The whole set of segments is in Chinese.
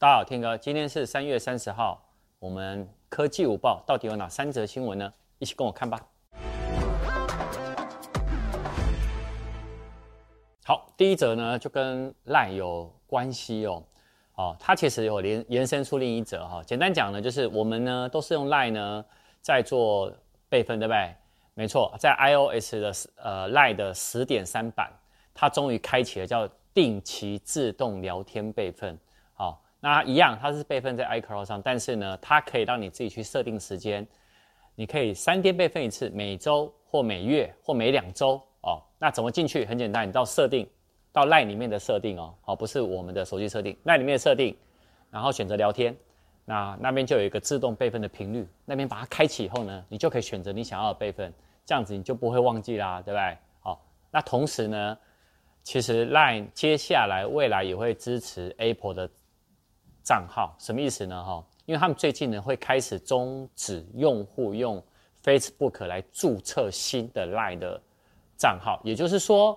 大家好，天哥，今天是三月三十号，我们科技午报到底有哪三则新闻呢？一起跟我看吧。好，第一则呢就跟 lie 有关系哦，哦，它其实有连延伸出另一则哈、哦。简单讲呢，就是我们呢都是用 lie 呢在做备份，对不对？没错，在 iOS 的呃 lie 的十点三版，它终于开启了叫定期自动聊天备份。那一样，它是备份在 iCloud 上，但是呢，它可以让你自己去设定时间，你可以三天备份一次，每周或每月或每两周。哦，那怎么进去？很简单，你到设定，到 LINE 里面的设定哦，好，不是我们的手机设定，LINE 里面的设定，然后选择聊天，那那边就有一个自动备份的频率，那边把它开启以后呢，你就可以选择你想要的备份，这样子你就不会忘记啦，对不对？好，那同时呢，其实 LINE 接下来未来也会支持 Apple 的账号，什么意思呢？哈，因为他们最近呢会开始终止用户用 Facebook 来注册新的 LINE 的。账号，也就是说，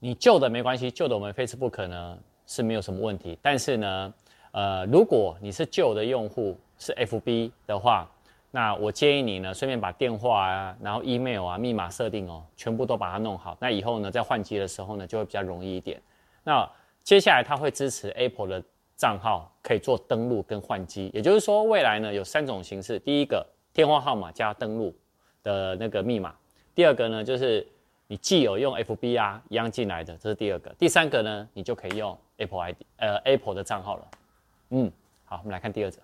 你旧的没关系，旧的我们 Facebook 呢是没有什么问题。但是呢，呃，如果你是旧的用户，是 FB 的话，那我建议你呢，顺便把电话啊，然后 email 啊，密码设定哦，全部都把它弄好。那以后呢，在换机的时候呢，就会比较容易一点。那接下来它会支持 Apple 的账号可以做登录跟换机，也就是说，未来呢有三种形式：第一个，电话号码加登录的那个密码；第二个呢，就是你既有用 FB 啊一样进来的，这是第二个。第三个呢，你就可以用 Apple ID，呃，Apple 的账号了。嗯，好，我们来看第二则。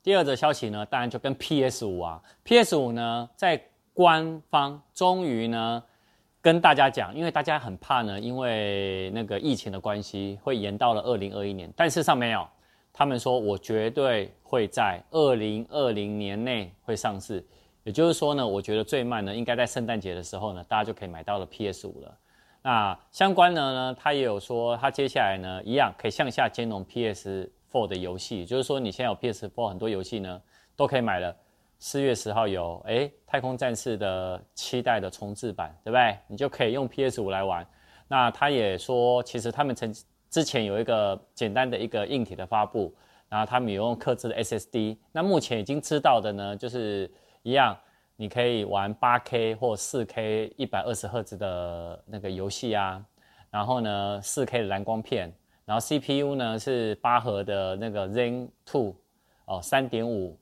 第二则消息呢，当然就跟 PS 五啊，PS 五呢，在官方终于呢跟大家讲，因为大家很怕呢，因为那个疫情的关系会延到了二零二一年，但事实上没有，他们说我绝对会在二零二零年内会上市。也就是说呢，我觉得最慢呢，应该在圣诞节的时候呢，大家就可以买到了 PS 五了。那相关的呢，他也有说，他接下来呢，一样可以向下兼容 PS Four 的游戏。也就是说，你现在有 PS Four 很多游戏呢，都可以买了。四月十号有诶太空战士的期待的重制版，对不对？你就可以用 PS 五来玩。那他也说，其实他们曾之前有一个简单的一个硬体的发布，然后他们有用刻制的 SSD。那目前已经知道的呢，就是。一样，你可以玩 8K 或 4K 一百二十赫兹的那个游戏啊，然后呢，4K 的蓝光片，然后 CPU 呢是八核的那个 Zen 2哦，三点五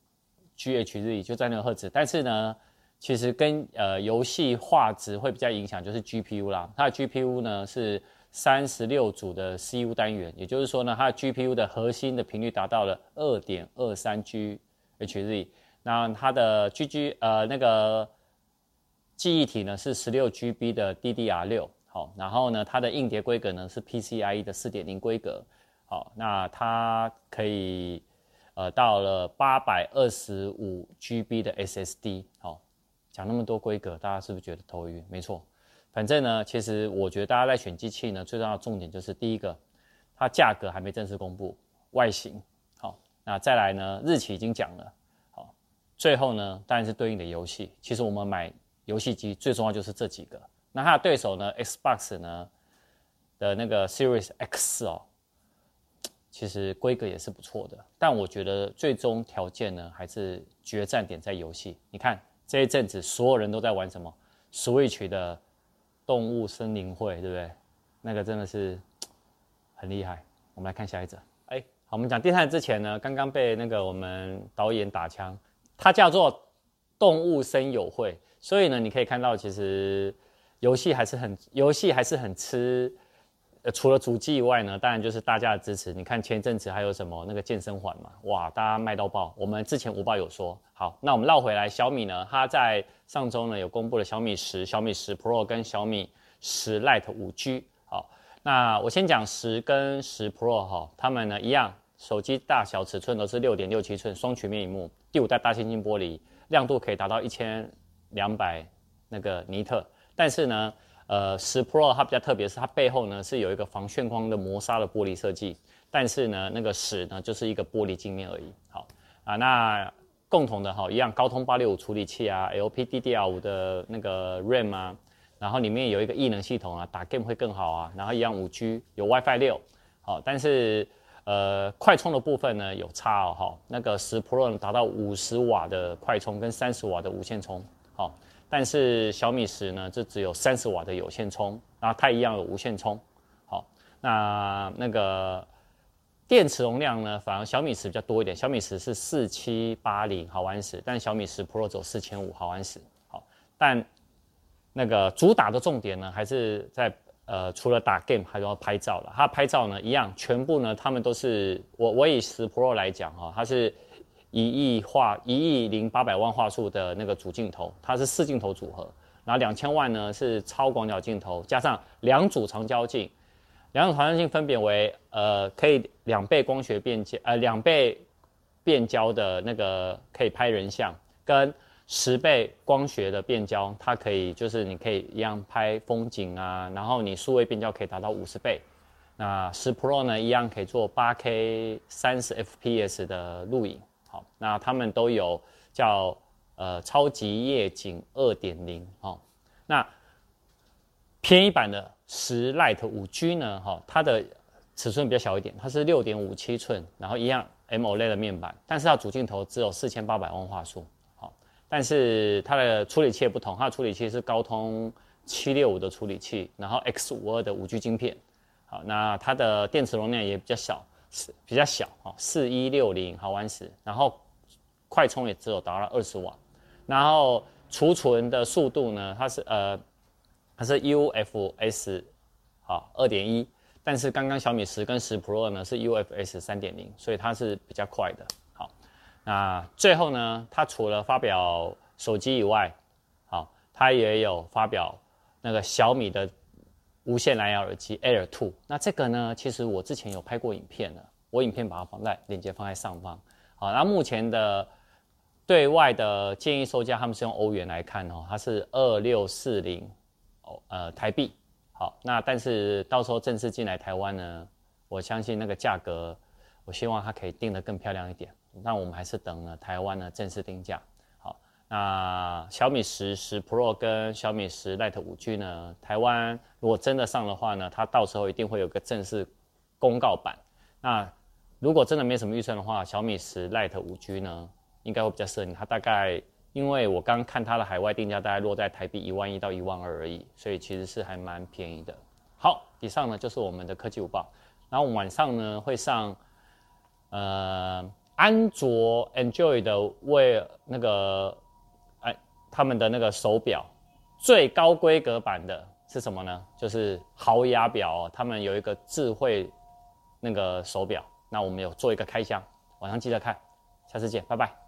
GHz 就在那个赫兹，但是呢，其实跟呃游戏画质会比较影响就是 GPU 啦，它的 GPU 呢是三十六组的 CU 单元，也就是说呢，它的 GPU 的核心的频率达到了二点二三 GHz。那它的 G G 呃那个记忆体呢是十六 G B 的 D D R 六，好，然后呢它的硬碟规格呢是 P C I E 的四点零规格，好，那它可以呃到了八百二十五 G B 的 S S D，好，讲那么多规格，大家是不是觉得头晕？没错，反正呢，其实我觉得大家在选机器呢，最重要的重点就是第一个，它价格还没正式公布，外形好，那再来呢，日期已经讲了。好最后呢，当然是对应的游戏。其实我们买游戏机最重要就是这几个。那它的对手呢，Xbox 呢的那个 Series X 哦，其实规格也是不错的。但我觉得最终条件呢，还是决战点在游戏。你看这一阵子所有人都在玩什么？Switch 的动物森林会，对不对？那个真的是很厉害。我们来看下一则。哎，好，我们讲第三之前呢，刚刚被那个我们导演打枪。它叫做动物森友会，所以呢，你可以看到，其实游戏还是很游戏还是很吃，呃，除了主机以外呢，当然就是大家的支持。你看前一阵子还有什么那个健身环嘛，哇，大家卖到爆。我们之前午报有说，好，那我们绕回来，小米呢，它在上周呢有公布了小米十、小米十 Pro 跟小米十 Lite 五 G。好，那我先讲十跟十 Pro 哈，它们呢一样。手机大小尺寸都是六点六七寸双曲面屏幕，第五代大猩猩玻璃，亮度可以达到一千两百那个尼特。但是呢，呃，十 Pro 它比较特别，是它背后呢是有一个防眩光的磨砂的玻璃设计。但是呢，那个十呢就是一个玻璃镜面而已。好啊，那共同的哈一样，高通八六五处理器啊，LPDDR5 的那个 RAM 啊，然后里面有一个异能系统啊，打 game 会更好啊。然后一样五 G 有 WiFi 六，好，但是。呃，快充的部分呢有差哦，哈，那个十 Pro 达到五十瓦的快充跟三十瓦的无线充，好，但是小米十呢，这只有三十瓦的有线充，然后它一样有无线充，好，那那个电池容量呢，反而小米十比较多一点，小米十是四七八零毫安时，但小米十 Pro 走四千五毫安时，好，但那个主打的重点呢，还是在。呃，除了打 game，还要拍照了。它拍照呢，一样，全部呢，他们都是我我以十 Pro 来讲哈，它是一亿画一亿零八百万画素的那个主镜头，它是四镜头组合，然后两千万呢是超广角镜头，加上两组长焦镜，两组长焦镜分别为呃可以两倍光学变焦，呃两倍变焦的那个可以拍人像跟。十倍光学的变焦，它可以就是你可以一样拍风景啊，然后你数位变焦可以达到五十倍。那十 Pro 呢，一样可以做八 K 三十 FPS 的录影。好，那他们都有叫呃超级夜景二点零。哈，那便宜版的十 Lite 五 G 呢，哈，它的尺寸比较小一点，它是六点五七寸，然后一样 M O L 的面板，但是它主镜头只有四千八百万画素。好但是它的处理器也不同，它的处理器是高通七六五的处理器，然后 X 五二的五 G 晶片，好，那它的电池容量也比较小，是比较小啊，四一六零毫安时，然后快充也只有达到二十瓦，然后储存的速度呢，它是呃它是 UFS 好二点一，但是刚刚小米十跟十 Pro 呢是 UFS 三点零，所以它是比较快的。好那最后呢，它除了发表手机以外，好，它也有发表那个小米的无线蓝牙耳机 Air Two。那这个呢，其实我之前有拍过影片了，我影片把它放在链接放在上方。好，那目前的对外的建议售价，他们是用欧元来看哦，它是二六四零哦，呃，台币。好，那但是到时候正式进来台湾呢，我相信那个价格，我希望它可以定得更漂亮一点。那我们还是等了台湾的正式定价。那小米十十 Pro 跟小米十 Lite 五 G 呢，台湾如果真的上的话呢，它到时候一定会有个正式公告版。那如果真的没什么预算的话，小米十 Lite 五 G 呢，应该会比较适合你。它大概因为我刚看它的海外定价，大概落在台币一万一到一万二而已，所以其实是还蛮便宜的。好，以上呢就是我们的科技午报。然后晚上呢会上，呃。安卓 Enjoy 的为那个，他们的那个手表最高规格版的是什么呢？就是豪雅表哦，他们有一个智慧那个手表，那我们有做一个开箱，晚上记得看，下次见，拜拜。